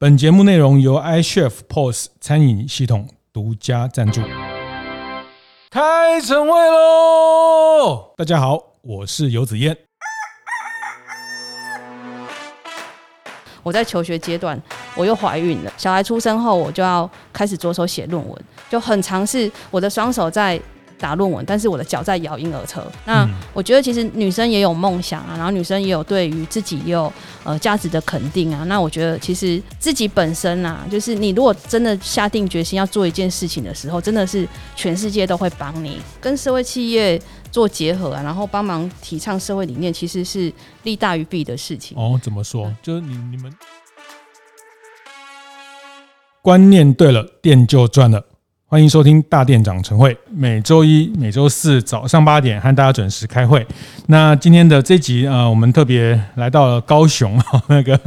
本节目内容由 iChef POS 餐饮系统独家赞助。开晨会喽！大家好，我是游子燕。我在求学阶段，我又怀孕了。小孩出生后，我就要开始着手写论文，就很尝试我的双手在。打论文，但是我的脚在摇婴儿车。那我觉得其实女生也有梦想啊，然后女生也有对于自己也有呃价值的肯定啊。那我觉得其实自己本身啊，就是你如果真的下定决心要做一件事情的时候，真的是全世界都会帮你，跟社会企业做结合啊，然后帮忙提倡社会理念，其实是利大于弊的事情。哦，怎么说？就是你你们观念对了，店就赚了。欢迎收听大店长晨会，每周一、每周四早上八点和大家准时开会。那今天的这集啊，我们特别来到了高雄，那个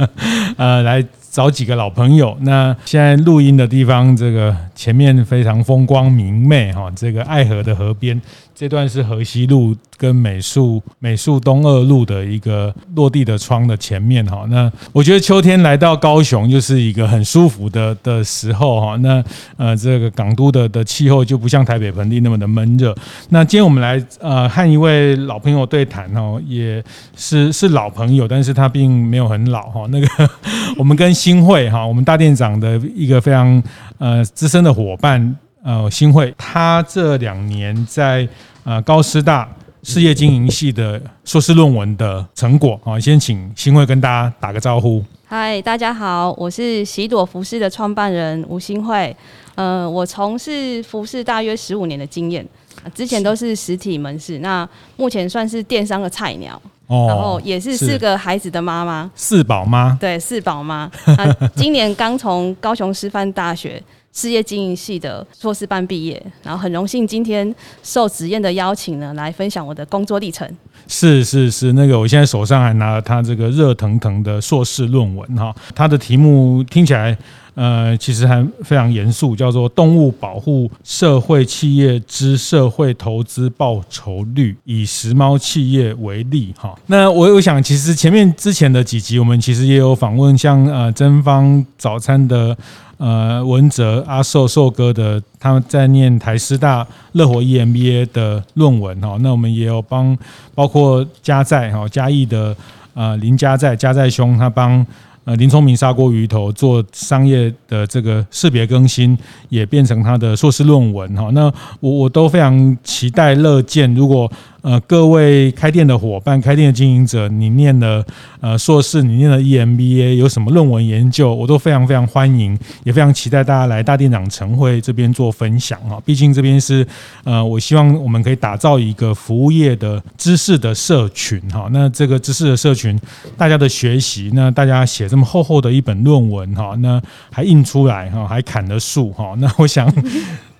呃，来找几个老朋友。那现在录音的地方，这个前面非常风光明媚哈，这个爱河的河边。这段是河西路跟美术美术东二路的一个落地的窗的前面哈，那我觉得秋天来到高雄就是一个很舒服的的时候哈，那呃这个港都的的气候就不像台北盆地那么的闷热。那今天我们来呃和一位老朋友对谈哦，也是是老朋友，但是他并没有很老哈。那个 我们跟新会哈，我们大店长的一个非常呃资深的伙伴。呃，新会他这两年在呃高师大事业经营系的硕士论文的成果啊，先请新会跟大家打个招呼。嗨，大家好，我是喜朵服饰的创办人吴新慧。呃，我从事服饰大约十五年的经验，之前都是实体门市，那目前算是电商的菜鸟，哦，然后也是四个孩子的妈妈，四宝妈，对，四宝妈。啊，今年刚从高雄师范大学。事业经营系的硕士班毕业，然后很荣幸今天受子燕的邀请呢，来分享我的工作历程。是是是，那个我现在手上还拿了他这个热腾腾的硕士论文哈，他的题目听起来呃其实还非常严肃，叫做《动物保护社会企业之社会投资报酬率，以时髦企业为例》哈。那我有想，其实前面之前的几集我们其实也有访问像呃真芳早餐的。呃，文哲阿寿寿哥的，他们在念台师大热火 EMBA 的论文哈，那我们也有帮，包括嘉在哈嘉义的呃林嘉在嘉在兄，他帮呃林聪明砂锅鱼头做商业的这个识别更新，也变成他的硕士论文哈。那我我都非常期待乐见，如果。呃，各位开店的伙伴、开店的经营者，你念了呃硕士，你念了 EMBA，有什么论文研究，我都非常非常欢迎，也非常期待大家来大店长晨会这边做分享哈。毕竟这边是呃，我希望我们可以打造一个服务业的知识的社群哈。那这个知识的社群，大家的学习，那大家写这么厚厚的一本论文哈，那还印出来哈，还砍了树哈，那我想。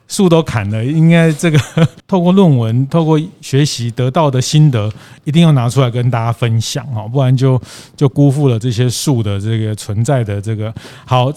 树都砍了，应该这个 透过论文、透过学习得到的心得，一定要拿出来跟大家分享哈，不然就就辜负了这些树的这个存在的这个好。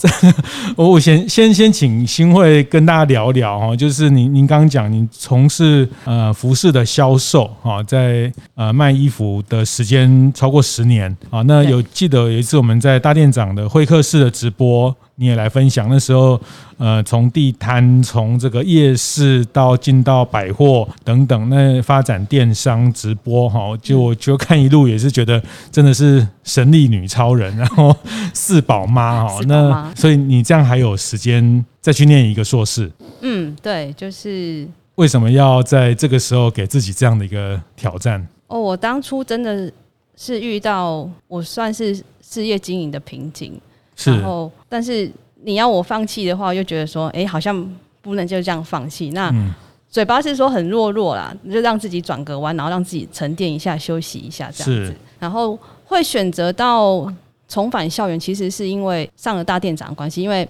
我 我先先先请新会跟大家聊聊哈，就是您您刚刚讲您从事呃服饰的销售哈，在呃卖衣服的时间超过十年啊，那有记得有一次我们在大店长的会客室的直播。你也来分享那时候，呃，从地摊，从这个夜市到进到百货等等，那发展电商直播哈，就我就看一路也是觉得真的是神力女超人，然后四宝妈哈，那所以你这样还有时间再去念一个硕士？嗯，对，就是为什么要在这个时候给自己这样的一个挑战？哦，我当初真的是遇到我算是事业经营的瓶颈。然后，但是你要我放弃的话，又觉得说，哎，好像不能就这样放弃。那嘴巴是说很弱弱啦，就让自己转个弯，然后让自己沉淀一下，休息一下这样子。然后会选择到重返校园，其实是因为上了大店长的关系，因为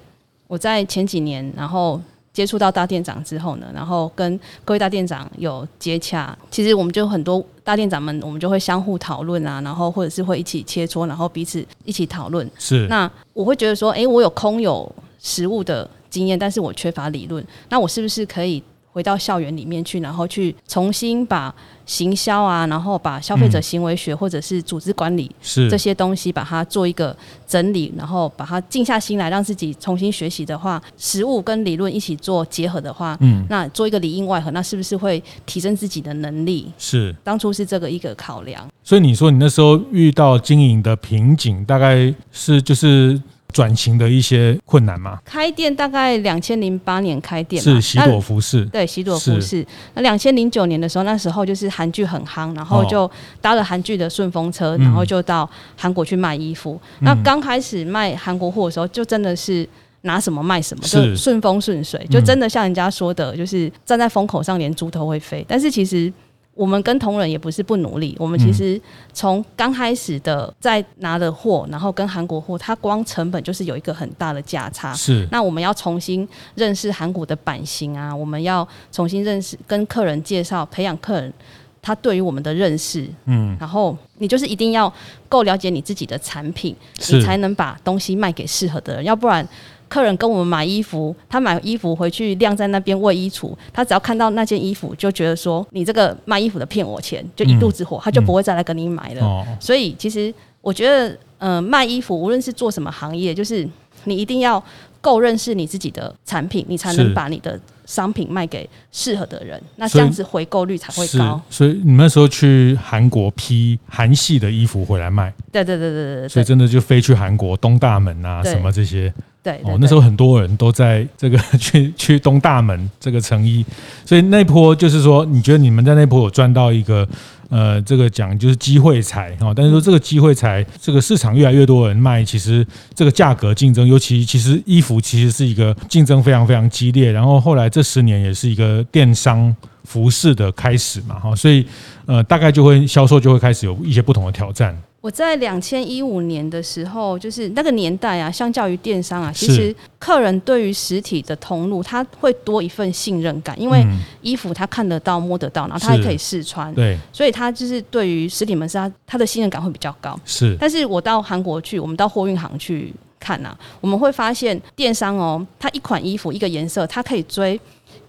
我在前几年，然后。接触到大店长之后呢，然后跟各位大店长有接洽，其实我们就很多大店长们，我们就会相互讨论啊，然后或者是会一起切磋，然后彼此一起讨论。是。那我会觉得说，哎，我有空有实物的经验，但是我缺乏理论，那我是不是可以回到校园里面去，然后去重新把行销啊，然后把消费者行为学或者是组织管理是这些东西，把它做一个整理，然后把它静下心来，让自己重新学习的话，实物跟理论一起做结合的话，嗯，那做一个里应外合，那是不是会提升自己的能力？是，当初是这个一个考量。所以你说你那时候遇到经营的瓶颈，大概是就是。转型的一些困难吗？开店大概两千零八年开店，是喜朵服饰，对喜朵服饰。那两千零九年的时候，那时候就是韩剧很夯，然后就搭了韩剧的顺风车，然后就到韩国去卖衣服。嗯、那刚开始卖韩国货的时候，就真的是拿什么卖什么，就顺风顺水，就真的像人家说的，就是站在风口上连猪头会飞。但是其实。我们跟同仁也不是不努力，我们其实从刚开始的在拿的货，然后跟韩国货，它光成本就是有一个很大的价差。是，那我们要重新认识韩国的版型啊，我们要重新认识，跟客人介绍，培养客人他对于我们的认识。嗯，然后你就是一定要够了解你自己的产品，你才能把东西卖给适合的人，要不然。客人跟我们买衣服，他买衣服回去晾在那边为衣橱，他只要看到那件衣服，就觉得说你这个卖衣服的骗我钱，就一肚子火，他就不会再来跟你买了。所以其实我觉得，嗯、呃，卖衣服无论是做什么行业，就是你一定要够认识你自己的产品，你才能把你的商品卖给适合的人，那这样子回购率才会高。所以你那时候去韩国批韩系的衣服回来卖，对对对对对，所以真的就飞去韩国东大门啊什么这些。对，对，对哦，那时候很多人都在这个 去去东大门这个成衣，所以那波就是说，你觉得你们在那波有赚到一个呃，这个讲就是机会财啊，但是说这个机会财，这个市场越来越多人卖，其实这个价格竞争，尤其其实衣服其实是一个竞争非常非常激烈，然后后来这十年也是一个电商服饰的开始嘛，哈，所以呃，大概就会销售就会开始有一些不同的挑战。我在两千一五年的时候，就是那个年代啊，相较于电商啊，其实客人对于实体的通路，他会多一份信任感，因为衣服他看得到、摸得到，然后他还可以试穿，对，所以他就是对于实体门市，他他的信任感会比较高。是，但是我到韩国去，我们到货运行去看啊，我们会发现电商哦，它一款衣服一个颜色，它可以追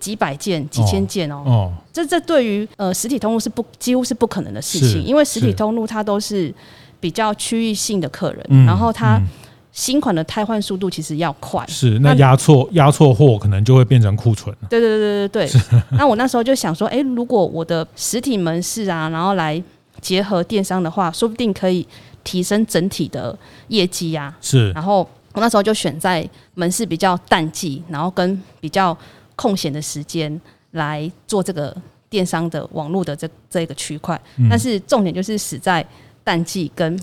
几百件、几千件哦。哦，这这对于呃实体通路是不几乎是不可能的事情，因为实体通路它都是。比较区域性的客人，嗯、然后他新款的汰换速度其实要快，是那压错压错货可能就会变成库存。对对对对对对。那我那时候就想说，哎，如果我的实体门市啊，然后来结合电商的话，说不定可以提升整体的业绩呀、啊。是。然后我那时候就选在门市比较淡季，然后跟比较空闲的时间来做这个电商的网络的这这个区块。嗯、但是重点就是死在。淡季跟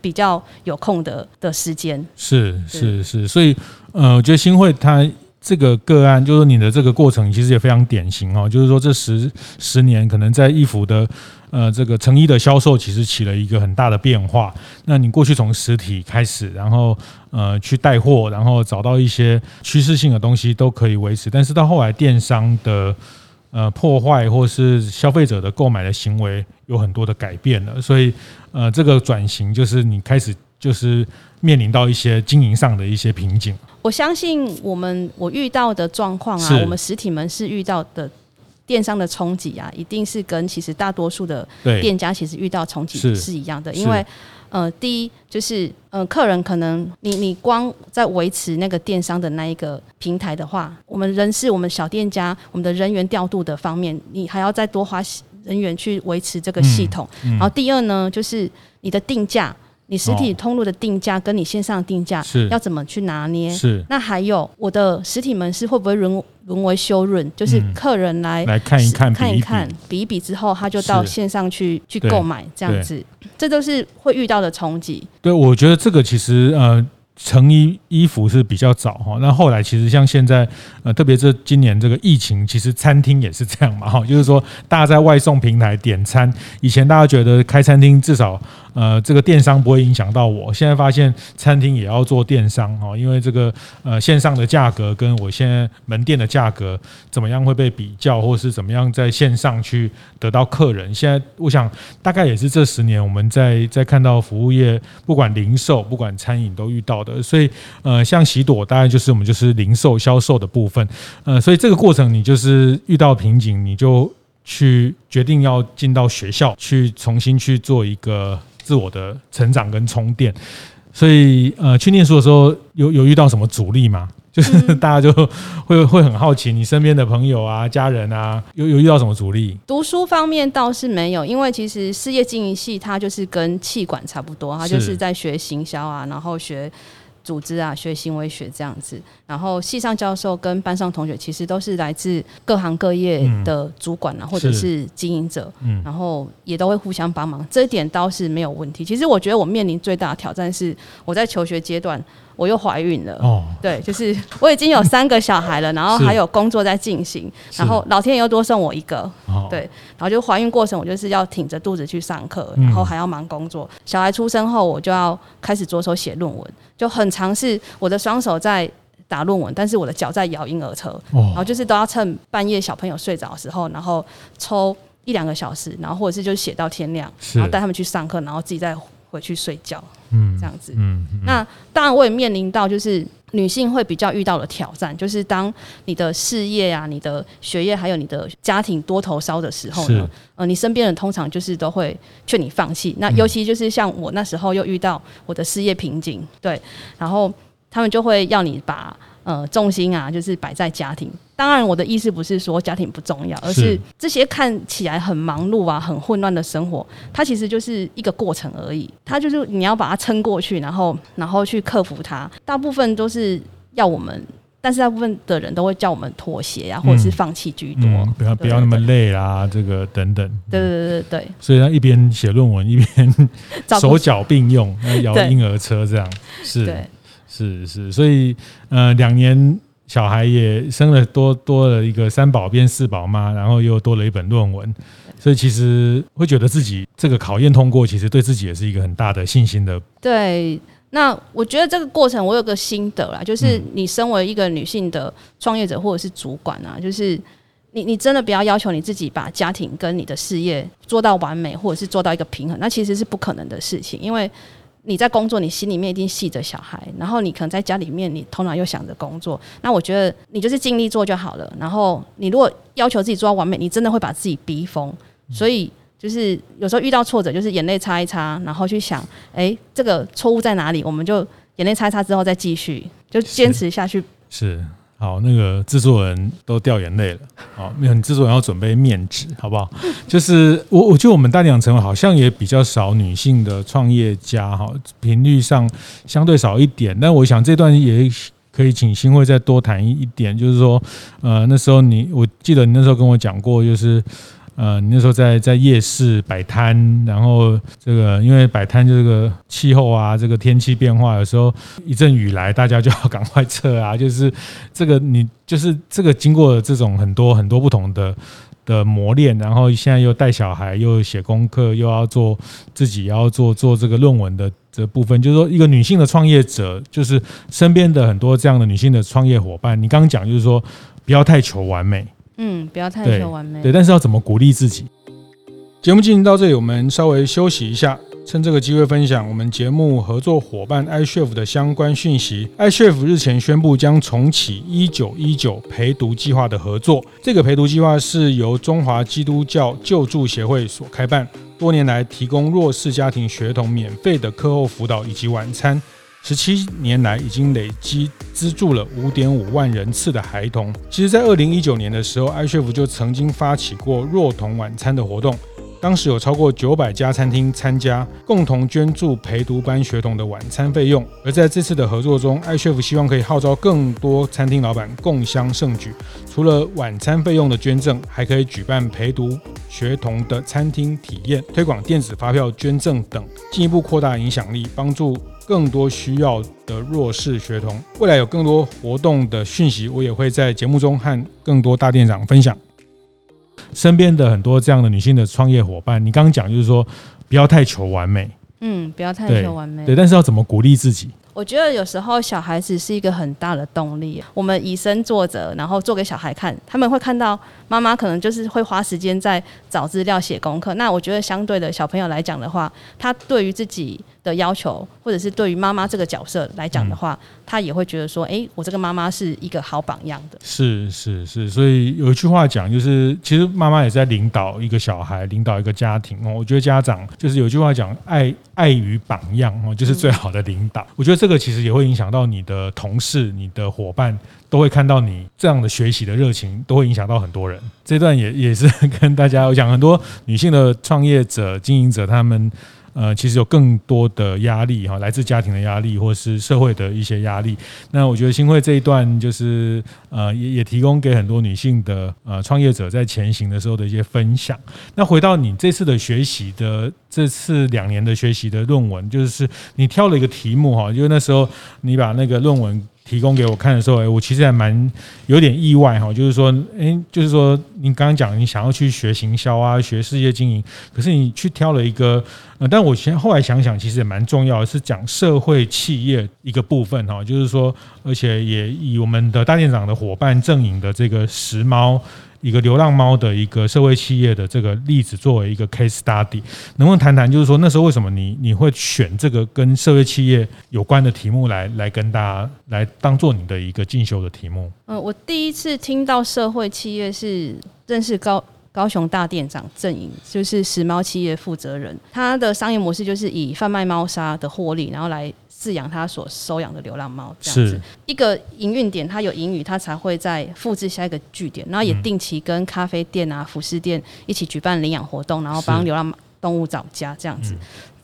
比较有空的的时间，是是是，所以呃，我觉得新会它这个个案，就是你的这个过程其实也非常典型哦，就是说这十十年可能在易服的呃这个成衣的销售，其实起了一个很大的变化。那你过去从实体开始，然后呃去带货，然后找到一些趋势性的东西都可以维持，但是到后来电商的。呃，破坏或是消费者的购买的行为有很多的改变了，所以呃，这个转型就是你开始就是面临到一些经营上的一些瓶颈。我相信我们我遇到的状况啊，我们实体门市遇到的电商的冲击啊，一定是跟其实大多数的店家其实遇到冲击是一样的，因为。呃，第一就是，呃，客人可能你你光在维持那个电商的那一个平台的话，我们人事、我们小店家、我们的人员调度的方面，你还要再多花人员去维持这个系统。嗯嗯、然后第二呢，就是你的定价。你实体通路的定价跟你线上定价是要怎么去拿捏？是。那还有我的实体门市会不会沦沦为修润？就是客人来来看一看，看一看，比一比之后，他就到线上去去购买这样子，这都是会遇到的冲击。对，我觉得这个其实呃。成衣衣服是比较早哈，那后来其实像现在呃，特别是今年这个疫情，其实餐厅也是这样嘛哈，就是说大家在外送平台点餐，以前大家觉得开餐厅至少呃这个电商不会影响到我，现在发现餐厅也要做电商哈，因为这个呃线上的价格跟我现在门店的价格怎么样会被比较，或是怎么样在线上去得到客人？现在我想大概也是这十年我们在在看到服务业不管零售不管餐饮都遇到的。的。所以呃，像喜朵大概就是我们就是零售销售的部分，呃，所以这个过程你就是遇到瓶颈，你就去决定要进到学校去重新去做一个自我的成长跟充电。所以呃，去念书的时候有有遇到什么阻力吗？就是大家就会会很好奇，你身边的朋友啊、家人啊，有有遇到什么阻力？读书方面倒是没有，因为其实事业经营系它就是跟气管差不多，它就是在学行销啊，然后学。组织啊，学行为学这样子，然后系上教授跟班上同学其实都是来自各行各业的主管啊，嗯、或者是经营者，嗯，然后也都会互相帮忙，这一点倒是没有问题。其实我觉得我面临最大的挑战是我在求学阶段。我又怀孕了，哦，对，就是 我已经有三个小孩了，然后还有工作在进行，然后老天爷又多送我一个，对，然后就怀孕过程我就是要挺着肚子去上课，然后还要忙工作。小孩出生后，我就要开始着手写论文，就很尝试我的双手在打论文，但是我的脚在摇婴儿车，然后就是都要趁半夜小朋友睡着的时候，然后抽一两个小时，然后或者是就写到天亮，然后带他们去上课，然后自己再回去睡觉。嗯，这样子。嗯，嗯，那当然我也面临到就是女性会比较遇到的挑战，就是当你的事业啊、你的学业还有你的家庭多头烧的时候呢，呃，你身边人通常就是都会劝你放弃。那尤其就是像我那时候又遇到我的事业瓶颈，对，然后他们就会要你把。呃，重心啊，就是摆在家庭。当然，我的意思不是说家庭不重要，而是这些看起来很忙碌啊、很混乱的生活，它其实就是一个过程而已。它就是你要把它撑过去，然后，然后去克服它。大部分都是要我们，但是大部分的人都会叫我们妥协啊，或者是放弃居多。嗯嗯、不要不要那么累啦，这个等等。对对对对对。所以他一边写论文，一边 手脚并用，摇婴儿车这样是。对。是是，所以呃，两年小孩也生了多多了一个三宝变四宝妈，然后又多了一本论文，所以其实会觉得自己这个考验通过，其实对自己也是一个很大的信心的。对，那我觉得这个过程我有个心得啦，就是你身为一个女性的创业者或者是主管啊，就是你你真的不要要求你自己把家庭跟你的事业做到完美，或者是做到一个平衡，那其实是不可能的事情，因为。你在工作，你心里面一定系着小孩，然后你可能在家里面，你头脑又想着工作。那我觉得你就是尽力做就好了。然后你如果要求自己做到完美，你真的会把自己逼疯。所以就是有时候遇到挫折，就是眼泪擦一擦，然后去想，哎，这个错误在哪里？我们就眼泪擦一擦之后再继续，就坚持下去。是。是好，那个制作人都掉眼泪了。好，没有，你制作人要准备面纸，好不好？就是我，我觉得我们大地养成好像也比较少女性的创业家，哈，频率上相对少一点。但我想这段也可以请新会再多谈一点，就是说，呃，那时候你，我记得你那时候跟我讲过，就是。呃，你那时候在在夜市摆摊，然后这个因为摆摊就这个气候啊，这个天气变化，有时候一阵雨来，大家就要赶快撤啊。就是这个你就是这个经过这种很多很多不同的 的磨练，然后现在又带小孩，又写功课，又要做自己要做做这个论文的这部分，就是说一个女性的创业者，就是身边的很多这样的女性的创业伙伴，你刚刚讲就是说不要太求完美。嗯，不要太求完美。对，但是要怎么鼓励自己？节目进行到这里，我们稍微休息一下，趁这个机会分享我们节目合作伙伴 iCHEF 的相关讯息。iCHEF 日前宣布将重启一九一九陪读计划的合作。这个陪读计划是由中华基督教救助协会所开办，多年来提供弱势家庭学童免费的课后辅导以及晚餐。十七年来，已经累积资助了五点五万人次的孩童。其实，在二零一九年的时候艾雪福就曾经发起过弱童晚餐的活动，当时有超过九百家餐厅参加，共同捐助陪读班学童的晚餐费用。而在这次的合作中，iCHEF 希望可以号召更多餐厅老板共襄盛举，除了晚餐费用的捐赠，还可以举办陪读学童的餐厅体验，推广电子发票捐赠等，进一步扩大影响力，帮助。更多需要的弱势学童，未来有更多活动的讯息，我也会在节目中和更多大店长分享。身边的很多这样的女性的创业伙伴，你刚刚讲就是说，不要太求完美，嗯，不要太求完美，对，但是要怎么鼓励自己？我觉得有时候小孩子是一个很大的动力。我们以身作则，然后做给小孩看，他们会看到妈妈可能就是会花时间在找资料、写功课。那我觉得相对的小朋友来讲的话，他对于自己的要求，或者是对于妈妈这个角色来讲的话，嗯、他也会觉得说，哎、欸，我这个妈妈是一个好榜样的。是是是，所以有一句话讲，就是其实妈妈也在领导一个小孩，领导一个家庭哦。我觉得家长就是有一句话讲，爱爱与榜样哦，就是最好的领导。嗯、我觉得这个其实也会影响到你的同事、你的伙伴，都会看到你这样的学习的热情，都会影响到很多人。这段也也是跟大家我讲，很多女性的创业者、经营者，他们。呃，其实有更多的压力哈，来自家庭的压力，或是社会的一些压力。那我觉得新会这一段就是呃，也也提供给很多女性的呃创业者在前行的时候的一些分享。那回到你这次的学习的这次两年的学习的论文，就是你挑了一个题目哈，因为那时候你把那个论文。提供给我看的时候，哎，我其实还蛮有点意外哈，就是说，哎，就是说，你刚刚讲你想要去学行销啊，学事业经营，可是你去挑了一个，呃，但我先后来想想，其实也蛮重要的，是讲社会企业一个部分哈，就是说，而且也以我们的大店长的伙伴正颖的这个时髦。一个流浪猫的一个社会企业的这个例子作为一个 case study，能不能谈谈，就是说那时候为什么你你会选这个跟社会企业有关的题目来来跟大家来当做你的一个进修的题目？嗯，我第一次听到社会企业是认识高高雄大店长郑颖，就是拾猫企业负责人，他的商业模式就是以贩卖猫砂的获利，然后来。饲养他所收养的流浪猫，这样子一个营运点，它有盈余，它才会再复制下一个据点，然后也定期跟咖啡店啊、服饰店一起举办领养活动，然后帮流浪动物找家，这样子。嗯、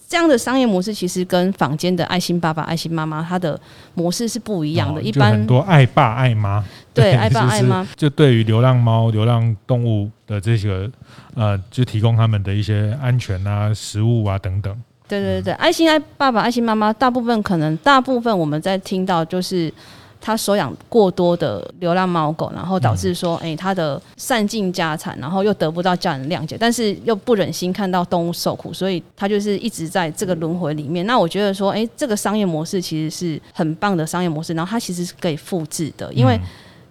这样的商业模式其实跟坊间的爱心爸爸、爱心妈妈它的模式是不一样的。哦、一般很多爱爸爱妈，对，爱爸爱妈，就对于流浪猫、流浪动物的这个呃，就提供他们的一些安全啊、食物啊等等。对对对，爱心爱爸爸、爱心妈妈，大部分可能大部分我们在听到就是他收养过多的流浪猫狗，然后导致说，哎，他的散尽家产，然后又得不到家人谅解，但是又不忍心看到动物受苦，所以他就是一直在这个轮回里面。那我觉得说，哎，这个商业模式其实是很棒的商业模式，然后它其实是可以复制的，因为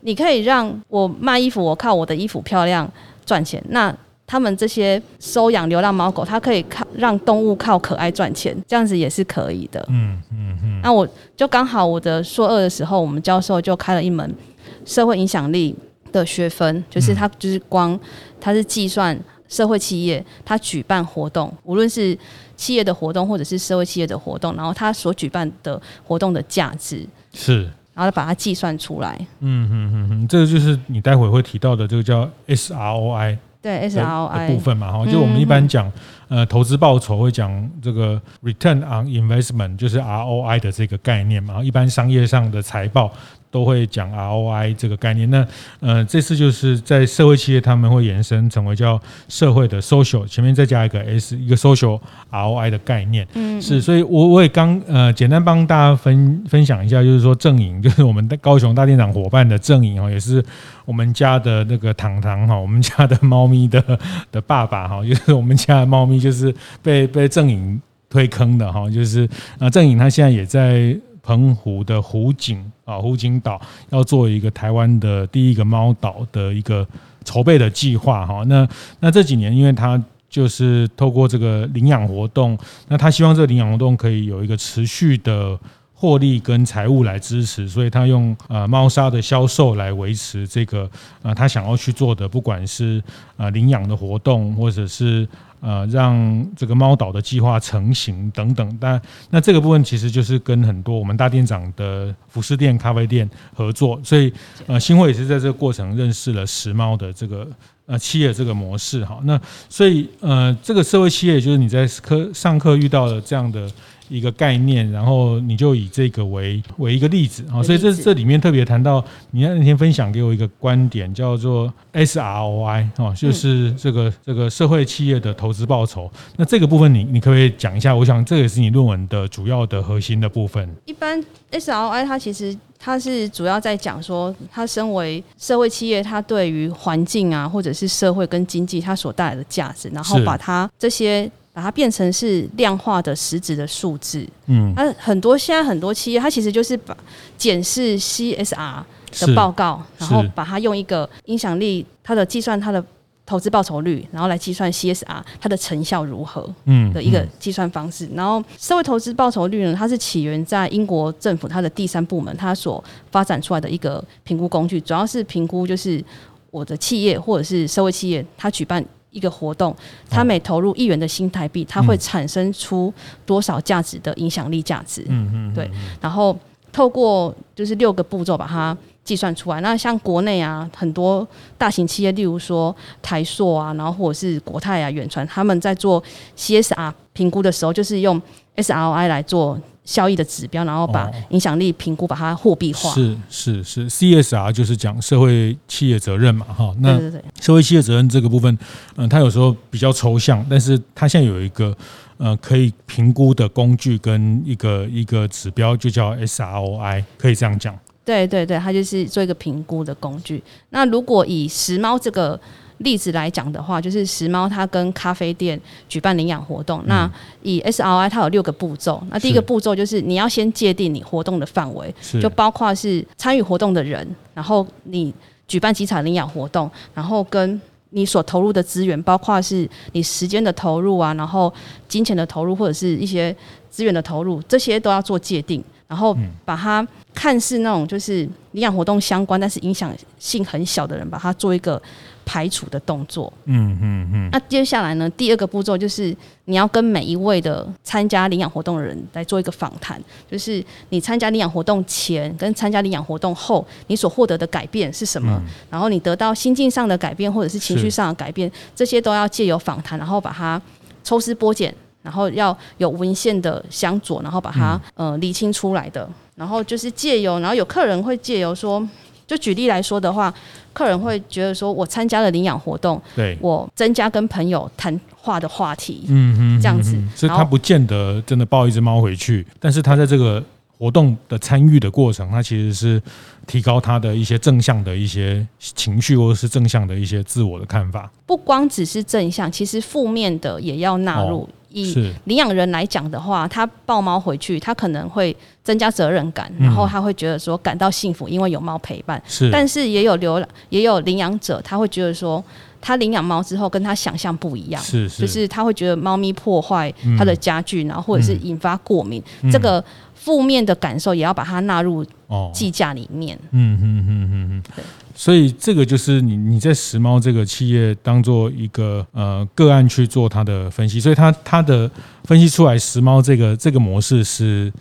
你可以让我卖衣服，我靠我的衣服漂亮赚钱，那。他们这些收养流浪猫狗，它可以靠让动物靠可爱赚钱，这样子也是可以的。嗯嗯嗯。那我就刚好我的硕二的时候，我们教授就开了一门社会影响力的学分，就是他就是光他是计算社会企业他举办活动，无论是企业的活动或者是社会企业的活动，然后他所举办的活动的价值是，然后把它计算出来。嗯嗯嗯嗯，这个就是你待会会提到的这个叫 SROI。对 SROI 部分嘛，哈，就我们一般讲，呃，投资报酬会讲这个 return on investment，就是 ROI 的这个概念嘛，一般商业上的财报。都会讲 ROI 这个概念。那呃，这次就是在社会企业，他们会延伸成为叫社会的 social，前面再加一个 S，一个 social ROI 的概念。嗯，是，所以我我也刚呃简单帮大家分分享一下，就是说正营，就是我们的高雄大店长伙伴的正营哦，也是我们家的那个糖糖哈，我们家的猫咪的的爸爸哈，就是我们家的猫咪就是被被郑颖推坑的哈，就是啊郑颖他现在也在。澎湖的湖景啊，湖景岛要做一个台湾的第一个猫岛的一个筹备的计划哈。那那这几年，因为他就是透过这个领养活动，那他希望这个领养活动可以有一个持续的获利跟财务来支持，所以他用呃猫砂的销售来维持这个呃他想要去做的，不管是呃领养的活动或者是。呃，让这个猫岛的计划成型等等，但那这个部分其实就是跟很多我们大店长的服饰店、咖啡店合作，所以呃，新会也是在这个过程认识了拾猫的这个呃企业这个模式哈。那所以呃，这个社会企业就是你在课上课遇到了这样的。一个概念，然后你就以这个为为一个例子啊，所以这这里面特别谈到，你那天分享给我一个观点，叫做 SROI 啊，就是这个这个社会企业的投资报酬。那这个部分你你可不可以讲一下？我想这也是你论文的主要的核心的部分。一般 SROI 它其实它是主要在讲说，它身为社会企业，它对于环境啊，或者是社会跟经济它所带来的价值，然后把它这些。把它变成是量化的实质的数字，嗯，它很多现在很多企业，它其实就是把检视 CSR 的报告，然后把它用一个影响力，它的计算它的投资报酬率，然后来计算 CSR 它的成效如何，嗯，的一个计算方式。然后社会投资报酬率呢，它是起源在英国政府它的第三部门，它所发展出来的一个评估工具，主要是评估就是我的企业或者是社会企业，它举办一个活动，它每投入一元的新台币，它会产生出多少价值的影响力价值，嗯嗯，对。然后透过就是六个步骤把它。计算出来，那像国内啊，很多大型企业，例如说台塑啊，然后或者是国泰啊、远传，他们在做 CSR 评估的时候，就是用 SRI 来做效益的指标，然后把影响力评估把它货币化。是是是，CSR 就是讲社会企业责任嘛，哈。那社会企业责任这个部分，嗯，它有时候比较抽象，但是它现在有一个呃可以评估的工具跟一个一个指标，就叫 SROI，可以这样讲。对对对，它就是做一个评估的工具。那如果以时髦这个例子来讲的话，就是时髦它跟咖啡店举办领养活动。嗯、那以 SRI 它有六个步骤。那第一个步骤就是你要先界定你活动的范围，就包括是参与活动的人，然后你举办几场领养活动，然后跟你所投入的资源，包括是你时间的投入啊，然后金钱的投入或者是一些资源的投入，这些都要做界定。然后把它看似那种就是领养活动相关，但是影响性很小的人，把它做一个排除的动作。嗯嗯嗯。那接下来呢，第二个步骤就是你要跟每一位的参加领养活动的人来做一个访谈，就是你参加领养活动前跟参加领养活动后，你所获得的改变是什么？嗯、然后你得到心境上的改变或者是情绪上的改变，这些都要借由访谈，然后把它抽丝剥茧。然后要有文献的相佐，然后把它呃理清出来的。然后就是借由，然后有客人会借由说，就举例来说的话，客人会觉得说我参加了领养活动，对，我增加跟朋友谈话的话题，嗯嗯，这样子，所以他不见得真的抱一只猫回去，但是他在这个活动的参与的过程，他其实是提高他的一些正向的一些情绪，或者是正向的一些自我的看法。不光只是正向，其实负面的也要纳入。哦以领养人来讲的话，他抱猫回去，他可能会增加责任感，然后他会觉得说感到幸福，因为有猫陪伴。是，但是也有流浪，也有领养者，他会觉得说，他领养猫之后跟他想象不一样，是，是，就是他会觉得猫咪破坏他的家具，然后或者是引发过敏，这个负面的感受也要把它纳入计价里面。嗯嗯嗯嗯嗯，对。所以这个就是你你在时髦这个企业当做一个呃个案去做它的分析，所以它它的分析出来时髦这个这个模式是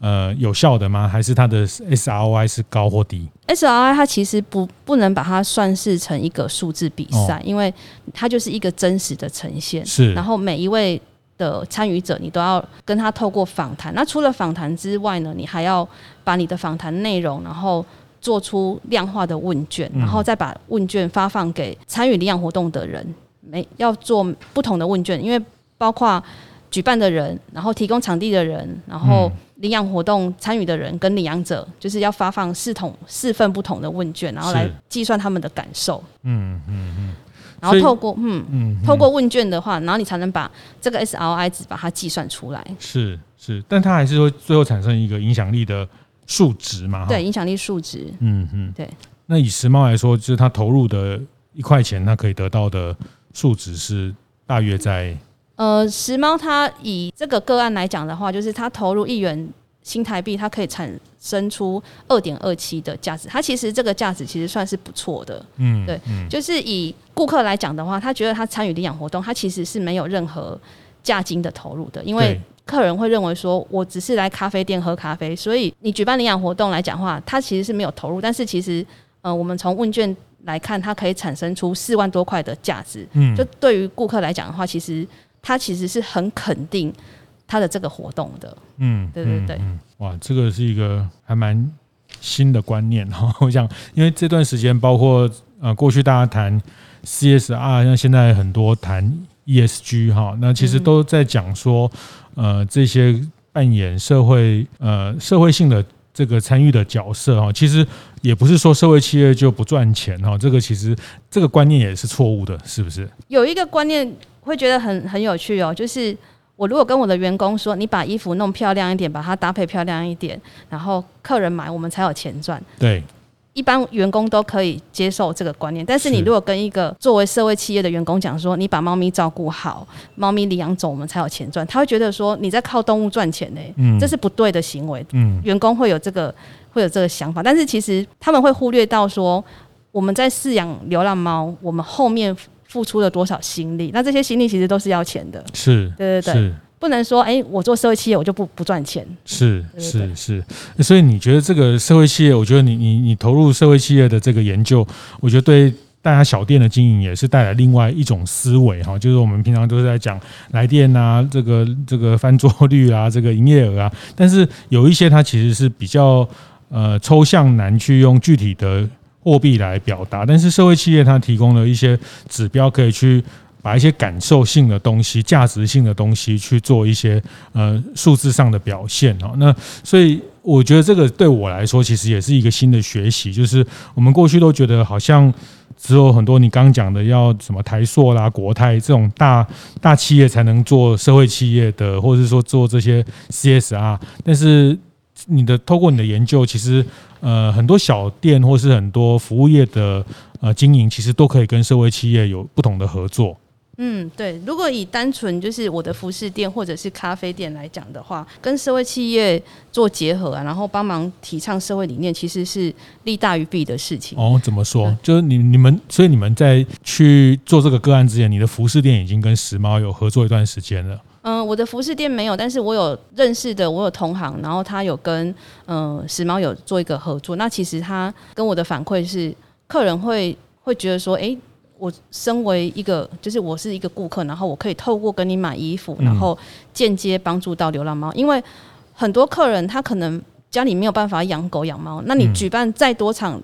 呃有效的吗？还是它的 SROI 是高或低？SROI 它其实不不能把它算是成一个数字比赛，哦、因为它就是一个真实的呈现。是，然后每一位的参与者，你都要跟他透过访谈。那除了访谈之外呢，你还要把你的访谈内容，然后做出量化的问卷，然后再把问卷发放给参与领养活动的人。每要做不同的问卷，因为包括举办的人，然后提供场地的人，然后领养活动参与的人跟领养者，就是要发放四桶四份不同的问卷，然后来计算他们的感受。嗯嗯嗯。然后透过嗯嗯透过问卷的话，然后你才能把这个 SROI 值把它计算出来。是是，但它还是会最后产生一个影响力的。数值嘛，对，影响力数值，嗯嗯，对。那以时髦来说，就是他投入的一块钱，他可以得到的数值是大约在，呃，时髦它以这个个案来讲的话，就是它投入一元新台币，它可以产生出二点二七的价值。它其实这个价值其实算是不错的，嗯，对，嗯，就是以顾客来讲的话，他觉得他参与领养活动，他其实是没有任何价金的投入的，因为。客人会认为说，我只是来咖啡店喝咖啡，所以你举办领养活动来讲话，它其实是没有投入。但是其实，呃，我们从问卷来看，它可以产生出四万多块的价值。嗯，就对于顾客来讲的话，其实他其实是很肯定他的这个活动的。嗯，对对对。嗯，哇，这个是一个还蛮新的观念哈。我想，因为这段时间，包括呃过去大家谈 CSR，像现在很多谈 ESG 哈，那其实都在讲说。呃，这些扮演社会呃社会性的这个参与的角色哈，其实也不是说社会企业就不赚钱哈，这个其实这个观念也是错误的，是不是？有一个观念会觉得很很有趣哦，就是我如果跟我的员工说，你把衣服弄漂亮一点，把它搭配漂亮一点，然后客人买，我们才有钱赚。对，一般员工都可以接受这个观念，但是你如果跟一个作为社会企业的员工讲说，你把猫咪照顾好，猫咪领养走，我们才有钱赚，他会觉得说你在靠动物赚钱呢、欸，嗯，这是不对的行为，嗯，员工会有这个会有这个想法，但是其实他们会忽略到说，我们在饲养流浪猫，我们后面付出了多少心力，那这些心力其实都是要钱的，是，对对对。不能说，哎、欸，我做社会企业，我就不不赚钱。是是是，所以你觉得这个社会企业，我觉得你你你投入社会企业的这个研究，我觉得对大家小店的经营也是带来另外一种思维哈。就是我们平常都是在讲来电啊，这个这个翻桌率啊，这个营业额啊，但是有一些它其实是比较呃抽象，难去用具体的货币来表达。但是社会企业它提供了一些指标，可以去。把一些感受性的东西、价值性的东西去做一些呃数字上的表现哦。那所以我觉得这个对我来说其实也是一个新的学习，就是我们过去都觉得好像只有很多你刚刚讲的要什么台塑啦、国泰这种大大企业才能做社会企业的，或者是说做这些 CSR。但是你的透过你的研究，其实呃很多小店或是很多服务业的呃经营，其实都可以跟社会企业有不同的合作。嗯，对。如果以单纯就是我的服饰店或者是咖啡店来讲的话，跟社会企业做结合啊，然后帮忙提倡社会理念，其实是利大于弊的事情。哦，怎么说？就是你你们，所以你们在去做这个个案之前，你的服饰店已经跟时髦有合作一段时间了。嗯，我的服饰店没有，但是我有认识的，我有同行，然后他有跟嗯时髦有做一个合作。那其实他跟我的反馈是，客人会会觉得说，哎。我身为一个，就是我是一个顾客，然后我可以透过跟你买衣服，然后间接帮助到流浪猫。因为很多客人他可能家里没有办法养狗养猫，那你举办再多场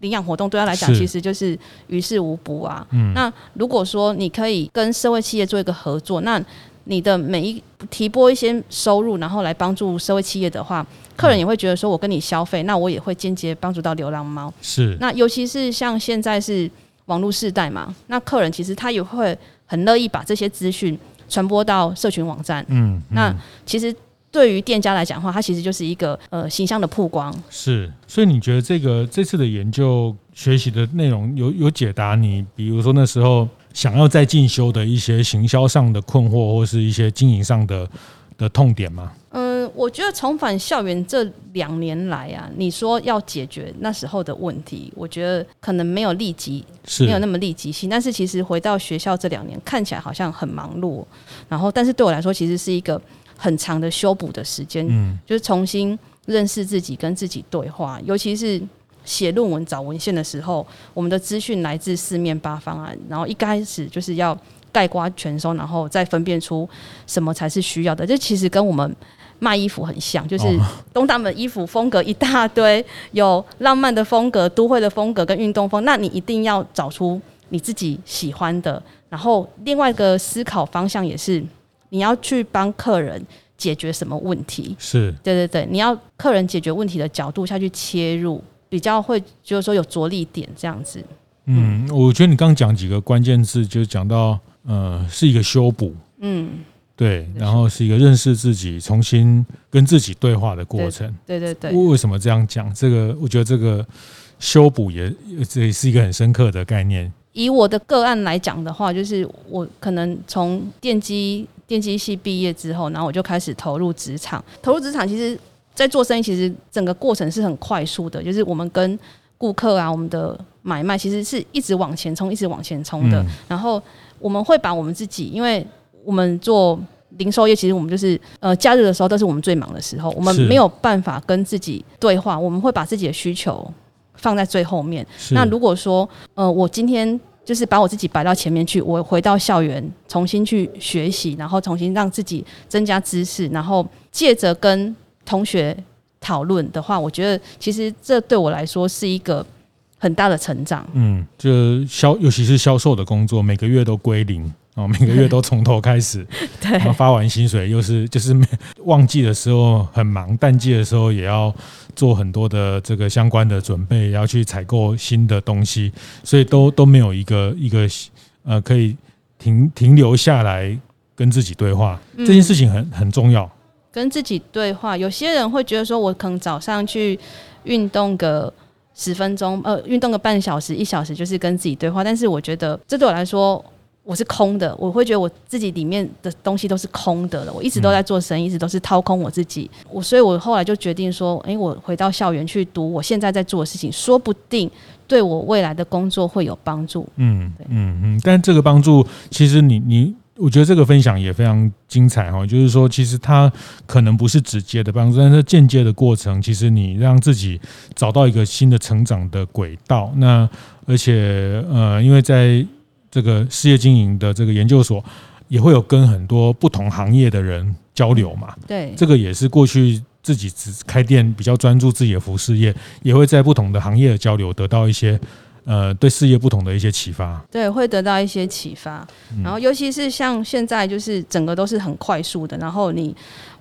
领养活动，对他来讲其实就是于事无补啊。那如果说你可以跟社会企业做一个合作，那你的每一提拨一些收入，然后来帮助社会企业的话，客人也会觉得说我跟你消费，那我也会间接帮助到流浪猫。是。那尤其是像现在是。网络世代嘛，那客人其实他也会很乐意把这些资讯传播到社群网站。嗯，嗯，那其实对于店家来讲的话，它其实就是一个呃形象的曝光。是，所以你觉得这个这次的研究学习的内容有有解答你，比如说那时候想要再进修的一些行销上的困惑，或是一些经营上的的痛点吗？嗯，我觉得重返校园这两年来啊，你说要解决那时候的问题，我觉得可能没有立即，没有那么立即性。但是其实回到学校这两年，看起来好像很忙碌。然后，但是对我来说，其实是一个很长的修补的时间。嗯，就是重新认识自己，跟自己对话。尤其是写论文、找文献的时候，我们的资讯来自四面八方啊。然后一开始就是要。概括全收，然后再分辨出什么才是需要的。这其实跟我们卖衣服很像，就是 东大门衣服风格一大堆，有浪漫的风格、都会的风格跟运动风。那你一定要找出你自己喜欢的。然后另外一个思考方向也是，你要去帮客人解决什么问题？是对对对，你要客人解决问题的角度下去切入，比较会就是说有着力点这样子。嗯，我觉得你刚刚讲几个关键字，就讲到。呃，是一个修补，嗯，对，然后是一个认识自己、重新跟自己对话的过程。对对对，对。为什么这样讲？这个我觉得这个修补也这也是一个很深刻的概念。以我的个案来讲的话，就是我可能从电机电机系毕业之后，然后我就开始投入职场。投入职场，其实在做生意，其实整个过程是很快速的，就是我们跟顾客啊，我们的买卖其实是一直往前冲，一直往前冲的，嗯，然后。我们会把我们自己，因为我们做零售业，其实我们就是呃假日的时候都是我们最忙的时候，我们没有办法跟自己对话，我们会把自己的需求放在最后面。那如果说呃我今天就是把我自己摆到前面去，我回到校园重新去学习，然后重新让自己增加知识，然后借着跟同学讨论的话，我觉得其实这对我来说是一个。很大的成长，嗯，就销，尤其是销售的工作，每个月都归零哦，每个月都从头开始，对，然后发完薪水又是就是旺季的时候很忙，淡季的时候也要做很多的这个相关的准备，也要去采购新的东西，所以都都没有一个一个呃可以停停留下来跟自己对话，这件事情很很重要。跟自己对话，有些人会觉得说，我可能早上去运动个。十分钟，呃，运动个半小时、一小时，就是跟自己对话。但是我觉得这对我来说，我是空的，我会觉得我自己里面的东西都是空的了。我一直都在做生意，一直都是掏空我自己。我所以，我后来就决定说，诶，我回到校园去读我现在在做的事情，说不定对我未来的工作会有帮助。嗯，嗯嗯，但这个帮助，其实你你。我觉得这个分享也非常精彩哈，就是说，其实它可能不是直接的帮助，但是间接的过程，其实你让自己找到一个新的成长的轨道。那而且呃，因为在这个事业经营的这个研究所，也会有跟很多不同行业的人交流嘛。对，这个也是过去自己只开店比较专注自己的服饰业，也会在不同的行业的交流得到一些。呃，对事业不同的一些启发，对，会得到一些启发。然后，尤其是像现在，就是整个都是很快速的，然后你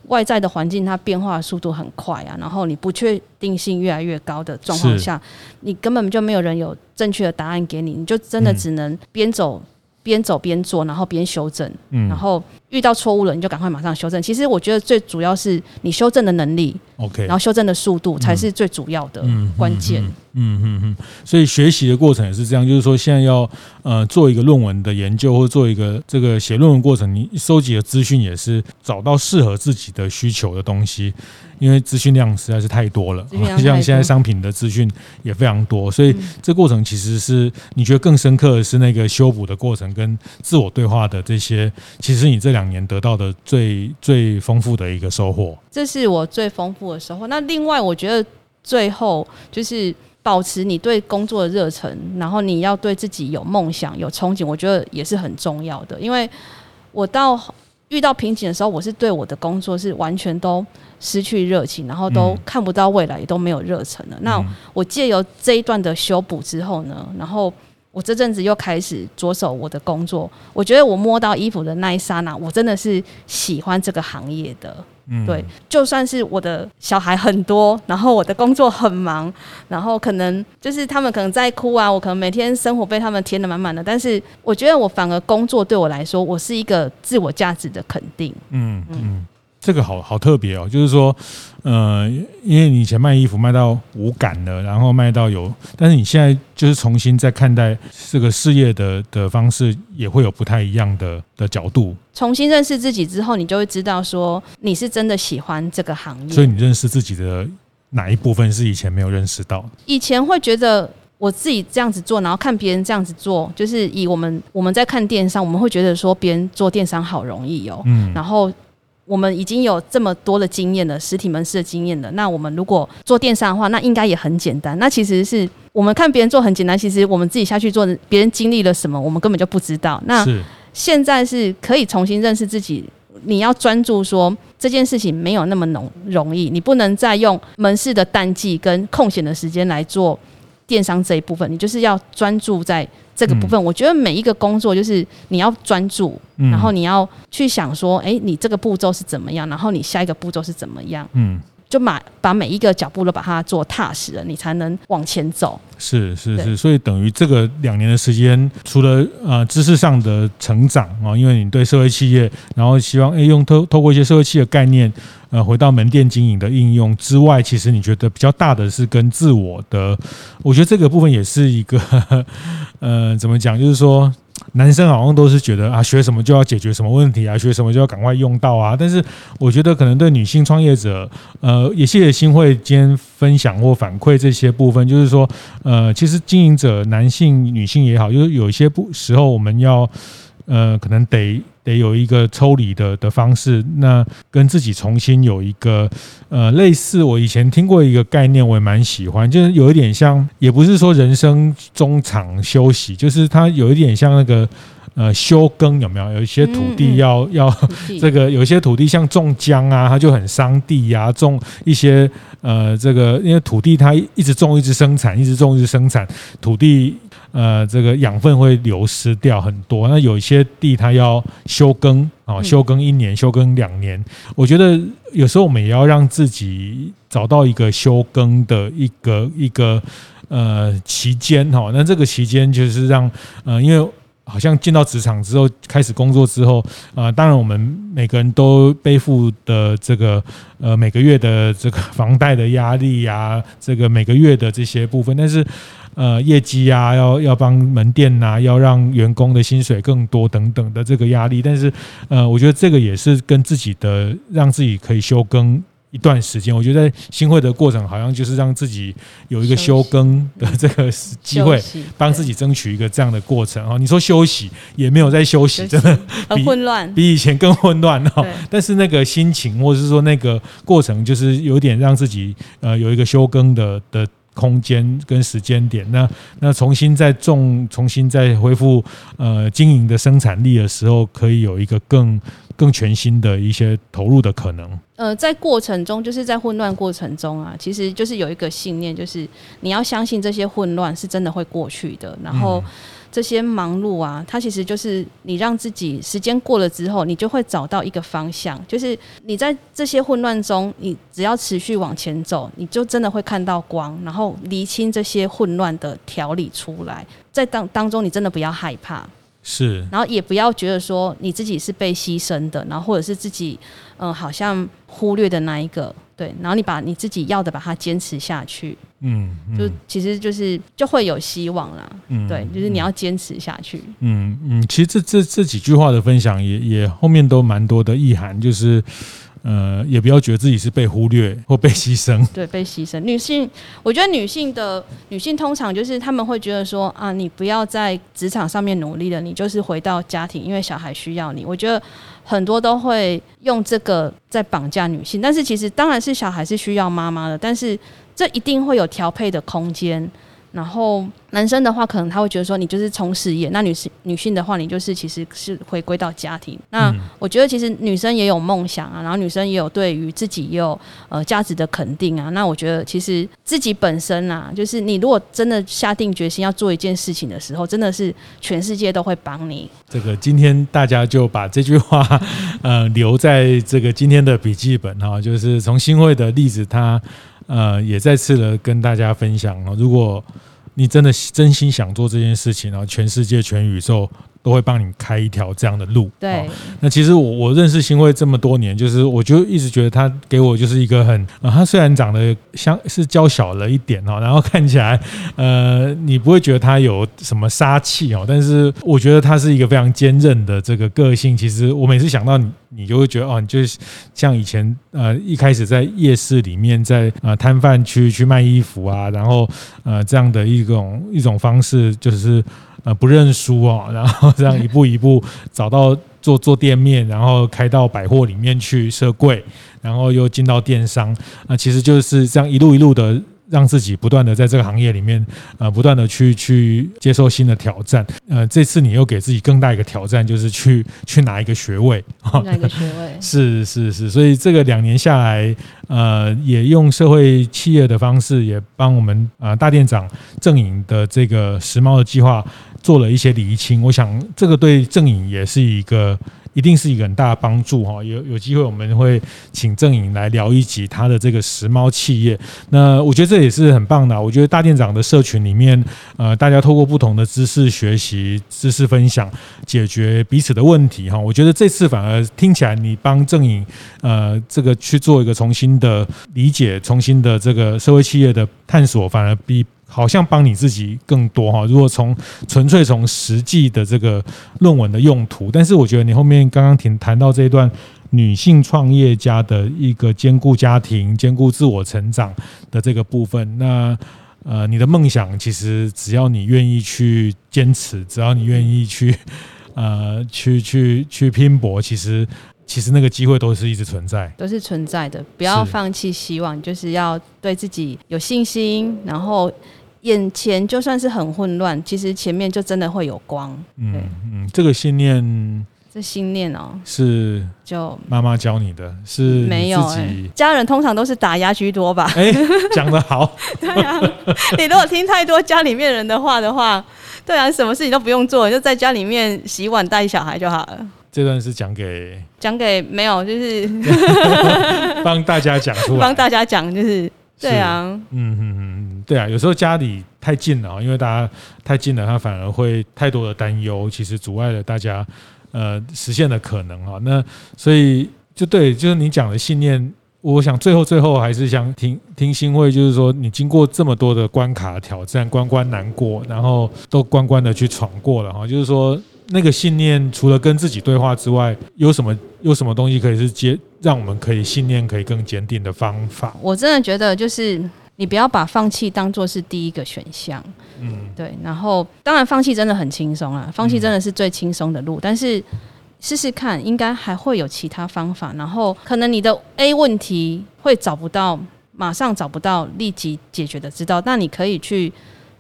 外在的环境它变化的速度很快啊，然后你不确定性越来越高的状况下，你根本就没有人有正确的答案给你，你就真的只能边走。边走边做，然后边修正，嗯，然后遇到错误了，你就赶快马上修正。其实我觉得最主要是你修正的能力，OK，然后修正的速度才是最主要的关键。嗯嗯嗯。所以学习的过程也是这样，就是说现在要呃做一个论文的研究，或者做一个这个写论文过程，你收集的资讯也是找到适合自己的需求的东西。因为资讯量实在是太多了，像 现在商品的资讯也非常多，所以这过程其实是你觉得更深刻的是那个修补的过程跟自我对话的这些，其实你这两年得到的最最丰富的一个收获。这是我最丰富的收获。那另外，我觉得最后就是保持你对工作的热忱，然后你要对自己有梦想、有憧憬，我觉得也是很重要的。因为我到遇到瓶颈的时候，我是对我的工作是完全都失去热情，然后都看不到未来，也都没有热忱了。那我借由这一段的修补之后呢，然后我这阵子又开始着手我的工作。我觉得我摸到衣服的那一刹那，我真的是喜欢这个行业的。嗯，对，就算是我的小孩很多，然后我的工作很忙，然后可能就是他们可能在哭啊，我可能每天生活被他们填的满满的，但是我觉得我反而工作对我来说，我是一个自我价值的肯定。嗯嗯。嗯这个好好特别哦，就是说，呃，因为你以前卖衣服卖到无感了，然后卖到有，但是你现在就是重新再看待这个事业的的方式，也会有不太一样的的角度。重新认识自己之后，你就会知道说你是真的喜欢这个行业。所以你认识自己的哪一部分是以前没有认识到？以前会觉得我自己这样子做，然后看别人这样子做，就是以我们我们在看电商，我们会觉得说别人做电商好容易哦，嗯，然后。我们已经有这么多的经验了，实体门市的经验了。那我们如果做电商的话，那应该也很简单。那其实是我们看别人做很简单，其实我们自己下去做，别人经历了什么，我们根本就不知道。那现在是可以重新认识自己。你要专注说这件事情没有那么容容易，你不能再用门市的淡季跟空闲的时间来做电商这一部分，你就是要专注在。这个部分，我觉得每一个工作就是你要专注，然后你要去想说，哎，你这个步骤是怎么样，然后你下一个步骤是怎么样，嗯，就把把每一个脚步都把它做踏实了，你才能往前走。是是是，所以等于这个两年的时间，除了呃知识上的成长啊，因为你对社会企业，然后希望诶用透透过一些社会企业概念。呃，回到门店经营的应用之外，其实你觉得比较大的是跟自我的，我觉得这个部分也是一个，呃，怎么讲？就是说，男生好像都是觉得啊，学什么就要解决什么问题啊，学什么就要赶快用到啊。但是我觉得可能对女性创业者，呃，也谢谢新慧今天分享或反馈这些部分，就是说，呃，其实经营者，男性、女性也好，就是有些不时候我们要，呃，可能得。得有一个抽离的的方式，那跟自己重新有一个呃类似，我以前听过一个概念，我也蛮喜欢，就是有一点像，也不是说人生中场休息，就是它有一点像那个呃休耕，有没有？有一些土地要嗯嗯要 这个，有一些土地像种姜啊，它就很伤地呀、啊，种一些呃这个，因为土地它一直种一直生产，一直种一直生产，土地。呃，这个养分会流失掉很多。那有一些地它要休耕啊，休耕一年，休耕两年。我觉得有时候我们也要让自己找到一个休耕的一个一个呃期间哈。那这个期间就是让呃，因为好像进到职场之后，开始工作之后，啊、呃，当然我们每个人都背负的这个呃每个月的这个房贷的压力呀、啊，这个每个月的这些部分，但是呃业绩啊，要要帮门店呐、要让员工的薪水更多等等的这个压力，但是呃，我觉得这个也是跟自己的让自己可以休耕。一段时间，我觉得新会的过程好像就是让自己有一个休耕的这个机会，帮自己争取一个这样的过程啊。你说休息也没有在休息，真的很混乱，比以前更混乱哈。但是那个心情，或者是说那个过程，就是有点让自己呃有一个休耕的的空间跟时间点。那那重新再种，重新再恢复呃经营的生产力的时候，可以有一个更。更全新的一些投入的可能。呃，在过程中，就是在混乱过程中啊，其实就是有一个信念，就是你要相信这些混乱是真的会过去的。然后这些忙碌啊，它其实就是你让自己时间过了之后，你就会找到一个方向。就是你在这些混乱中，你只要持续往前走，你就真的会看到光，然后厘清这些混乱的条理出来。在当当中，你真的不要害怕。是，然后也不要觉得说你自己是被牺牲的，然后或者是自己嗯、呃、好像忽略的那一个，对，然后你把你自己要的把它坚持下去，嗯，嗯，就其实就是就会有希望啦，嗯，对，就是你要坚持下去，嗯嗯，其实这这这几句话的分享也也后面都蛮多的意涵，就是。呃，也不要觉得自己是被忽略或被牺牲。对，被牺牲。女性，我觉得女性的女性通常就是她们会觉得说啊，你不要在职场上面努力了，你就是回到家庭，因为小孩需要你。我觉得很多都会用这个在绑架女性，但是其实当然是小孩是需要妈妈的，但是这一定会有调配的空间。然后男生的话，可能他会觉得说，你就是冲事业；那女性女性的话，你就是其实是回归到家庭。那我觉得其实女生也有梦想啊，然后女生也有对于自己也有呃价值的肯定啊。那我觉得其实自己本身啊，就是你如果真的下定决心要做一件事情的时候，真的是全世界都会帮你。这个今天大家就把这句话呃留在这个今天的笔记本哈，就是从新会的例子他。呃，也再次的跟大家分享了，如果你真的真心想做这件事情，然后全世界、全宇宙。都会帮你开一条这样的路。对，那其实我我认识新会这么多年，就是我就一直觉得他给我就是一个很，呃、他虽然长得像是娇小了一点哦，然后看起来呃，你不会觉得他有什么杀气哦，但是我觉得他是一个非常坚韧的这个个性。其实我每次想到你，你就会觉得哦，你就像以前呃一开始在夜市里面在呃摊贩区去卖衣服啊，然后呃这样的一种一种方式就是。呃，不认输哦，然后这样一步一步找到做做店面，然后开到百货里面去设柜，然后又进到电商，那其实就是这样一路一路的。让自己不断的在这个行业里面，呃，不断的去去接受新的挑战。呃，这次你又给自己更大一个挑战，就是去去拿一个学位。拿一个学位。是是是，所以这个两年下来，呃，也用社会企业的方式，也帮我们啊、呃、大店长郑颖的这个时髦的计划做了一些厘清。我想这个对郑颖也是一个。一定是一个很大的帮助哈，有有机会我们会请郑颖来聊一集他的这个时髦企业。那我觉得这也是很棒的。我觉得大店长的社群里面，呃，大家透过不同的知识学习、知识分享，解决彼此的问题哈。我觉得这次反而听起来，你帮郑颖呃这个去做一个重新的理解、重新的这个社会企业的探索，反而比。好像帮你自己更多哈。如果从纯粹从实际的这个论文的用途，但是我觉得你后面刚刚谈谈到这一段女性创业家的一个兼顾家庭、兼顾自我成长的这个部分，那呃，你的梦想其实只要你愿意去坚持，只要你愿意去 呃去去去拼搏，其实。其实那个机会都是一直存在，都是存在的。不要放弃希望，就是要对自己有信心。然后眼前就算是很混乱，其实前面就真的会有光。嗯嗯，这个信念，这信念哦，是就妈妈教你的，是没有自己家人通常都是打压居多吧？哎，讲得好。对啊，你如果听太多家里面人的话的话，对啊，什么事情都不用做，就在家里面洗碗带小孩就好了。这段是讲给。讲给没有，就是 帮大家讲出来，帮大家讲，就是对啊，嗯嗯嗯，对啊，有时候家里太近了，因为大家太近了，他反而会太多的担忧，其实阻碍了大家呃实现的可能啊。那所以就对，就是你讲的信念，我想最后最后还是想听听欣慧，就是说你经过这么多的关卡挑战，关关难过，然后都关关的去闯过了哈，就是说。那个信念除了跟自己对话之外，有什么有什么东西可以是接让我们可以信念可以更坚定的方法？我真的觉得就是你不要把放弃当做是第一个选项，嗯，对。然后当然放弃真的很轻松啊，放弃真的是最轻松的路。嗯、但是试试看，应该还会有其他方法。然后可能你的 A 问题会找不到，马上找不到立即解决的之道，那你可以去。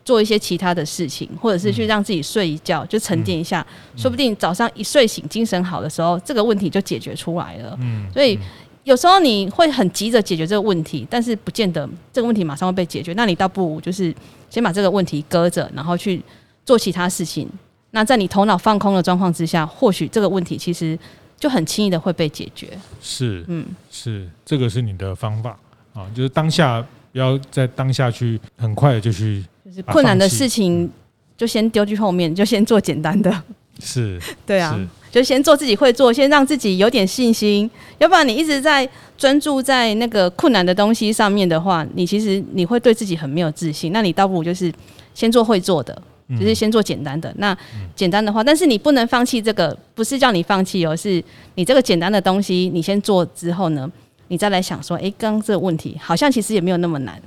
做一些其他的事情，或者是去让自己睡一觉，就沉淀一下，说不定早上一睡醒，精神好的时候，这个问题就解决出来了。嗯，所以有时候你会很急着解决这个问题，但是不见得这个问题马上会被解决。那你倒不如就是先把这个问题搁着，然后去做其他事情。那在你头脑放空的状况之下，或许这个问题其实就很轻易的会被解决。是，嗯，是，这个是你的方法啊，就是当下不要在当下去很快的就去。就是困难的事情，就先丢去后面，就先做简单的。是，对啊，就先做自己会做，先让自己有点信心。要不然你一直在专注在那个困难的东西上面的话，你其实你会对自己很没有自信。那你倒不如就是先做会做的，就是先做简单的。那简单的话，但是你不能放弃这个，不是叫你放弃，而是你这个简单的东西，你先做之后呢，你再来想说，哎，刚刚这个问题好像其实也没有那么难。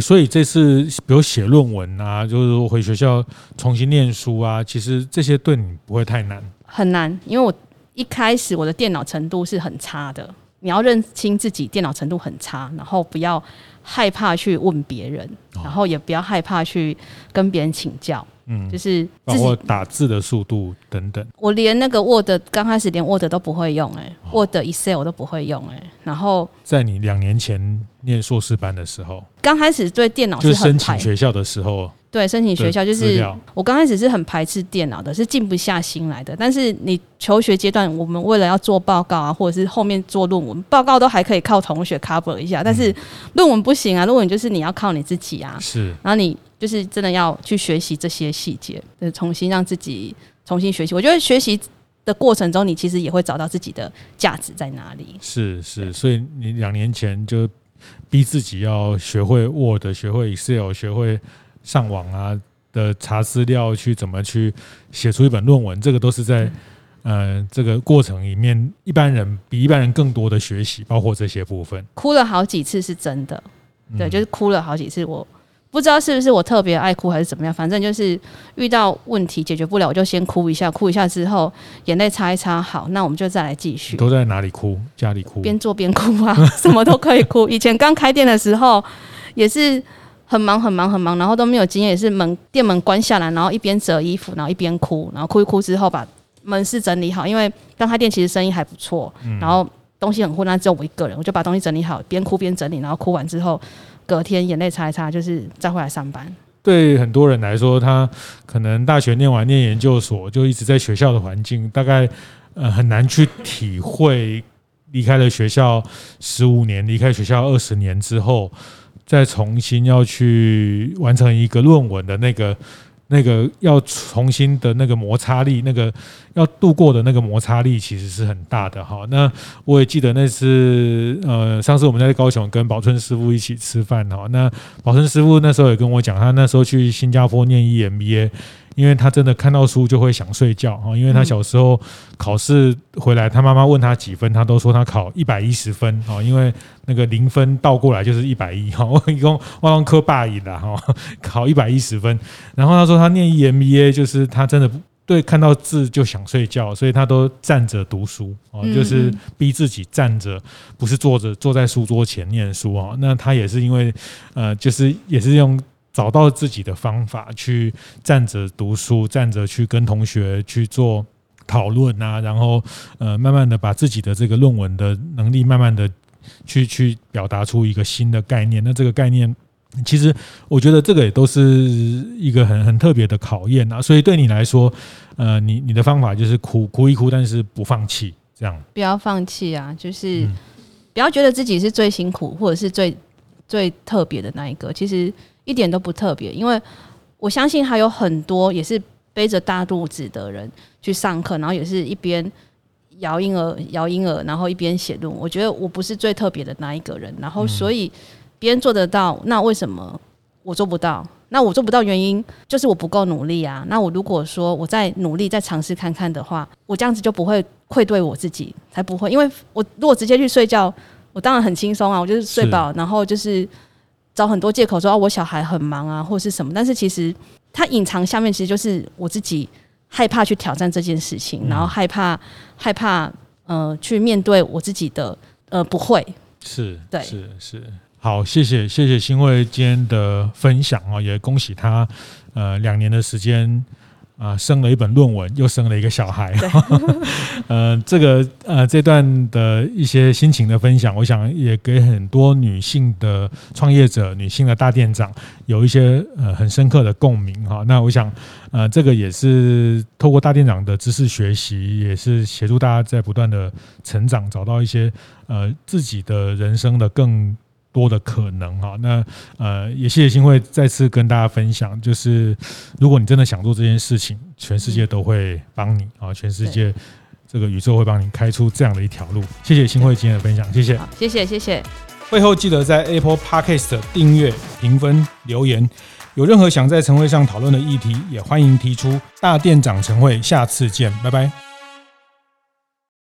所以这次比如写论文啊，就是回学校重新念书啊，其实这些对你不会太难。很难，因为我一开始我的电脑程度是很差的。你要认清自己电脑程度很差，然后不要害怕去问别人，然后也不要害怕去跟别人请教。嗯，就是包括打字的速度等等。我连那个 Word 刚开始连 Word 都不会用，哎，Word、Excel 我都不会用，哎。然后在你两年前念硕士班的时候，刚开始对电脑是申请学校的时候，对申请学校就是我刚开始是很排斥电脑的，是静不下心来的。但是你求学阶段，我们为了要做报告啊，或者是后面做论文，报告都还可以靠同学 cover 一下，但是论文不行啊，论文就是你要靠你自己啊。是，然后你。就是真的要去学习这些细节，就是重新让自己重新学习。我觉得学习的过程中，你其实也会找到自己的价值在哪里。是是，所以你两年前就逼自己要学会 Word，学会 Excel，学会上网啊的查资料，去怎么去写出一本论文。这个都是在呃这个过程里面，一般人比一般人更多的学习，包括这些部分。哭了好几次是真的，对，就是哭了好几次我。不知道是不是我特别爱哭还是怎么样，反正就是遇到问题解决不了，我就先哭一下，哭一下之后眼泪擦一擦，好，那我们就再来继续。都在哪里哭？家里哭？边做边哭啊，什么都可以哭。以前刚开店的时候 也是很忙很忙很忙，然后都没有经验，也是门店门关下来，然后一边折衣服，然后一边哭，然后哭一哭之后把门市整理好，因为刚开店其实生意还不错，然后东西很混乱，只有我一个人，我就把东西整理好，边哭边整理，然后哭完之后。隔天眼泪擦一擦，就是再回来上班。对很多人来说，他可能大学念完念研究所，就一直在学校的环境，大概呃很难去体会离开了学校十五年，离开学校二十年之后，再重新要去完成一个论文的那个。那个要重新的那个摩擦力，那个要度过的那个摩擦力，其实是很大的哈。那我也记得那次，呃，上次我们在高雄跟宝春师傅一起吃饭哈。那宝春师傅那时候也跟我讲，他那时候去新加坡念 EMBA。因为他真的看到书就会想睡觉哈，因为他小时候考试回来，他妈妈问他几分，他都说他考一百一十分哈，因为那个零分倒过来就是一百一哈，我一共万万科霸赢了哈，考一百一十分。然后他说他念 EMBA 就是他真的对看到字就想睡觉，所以他都站着读书哦，就是逼自己站着，不是坐着坐在书桌前念书啊。那他也是因为呃，就是也是用。找到自己的方法，去站着读书，站着去跟同学去做讨论啊，然后呃，慢慢的把自己的这个论文的能力，慢慢的去去表达出一个新的概念。那这个概念，其实我觉得这个也都是一个很很特别的考验啊。所以对你来说，呃，你你的方法就是哭哭一哭，但是不放弃，这样。不要放弃啊，就是不要觉得自己是最辛苦或者是最。最特别的那一个，其实一点都不特别，因为我相信还有很多也是背着大肚子的人去上课，然后也是一边摇婴儿摇婴儿，然后一边写论文。我觉得我不是最特别的那一个人，然后所以别人做得到，那为什么我做不到？那我做不到原因就是我不够努力啊。那我如果说我再努力再尝试看看的话，我这样子就不会愧对我自己，才不会。因为我如果直接去睡觉，我当然很轻松啊，我就是睡饱，然后就是找很多借口说啊我小孩很忙啊或是什么。但是其实他隐藏下面其实就是我自己害怕去挑战这件事情，然后害怕害怕呃去面对我自己的呃不会。是，对，是是。好，谢谢谢谢新慧今天的分享啊，也恭喜他，呃，两年的时间啊、呃，生了一本论文，又生了一个小孩。对 呃，这个呃这段的一些心情的分享，我想也给很多女性的创业者、女性的大店长有一些呃很深刻的共鸣哈。那我想呃这个也是透过大店长的知识学习，也是协助大家在不断的成长，找到一些呃自己的人生的更。多的可能哈，那呃也谢谢新会再次跟大家分享，就是如果你真的想做这件事情，全世界都会帮你啊，全世界这个宇宙会帮你开出这样的一条路。谢谢新会今天的分享，谢谢，谢谢谢谢。会后记得在 Apple Podcast 订阅、评分、留言，有任何想在晨会上讨论的议题，也欢迎提出。大店长晨会，下次见，拜拜。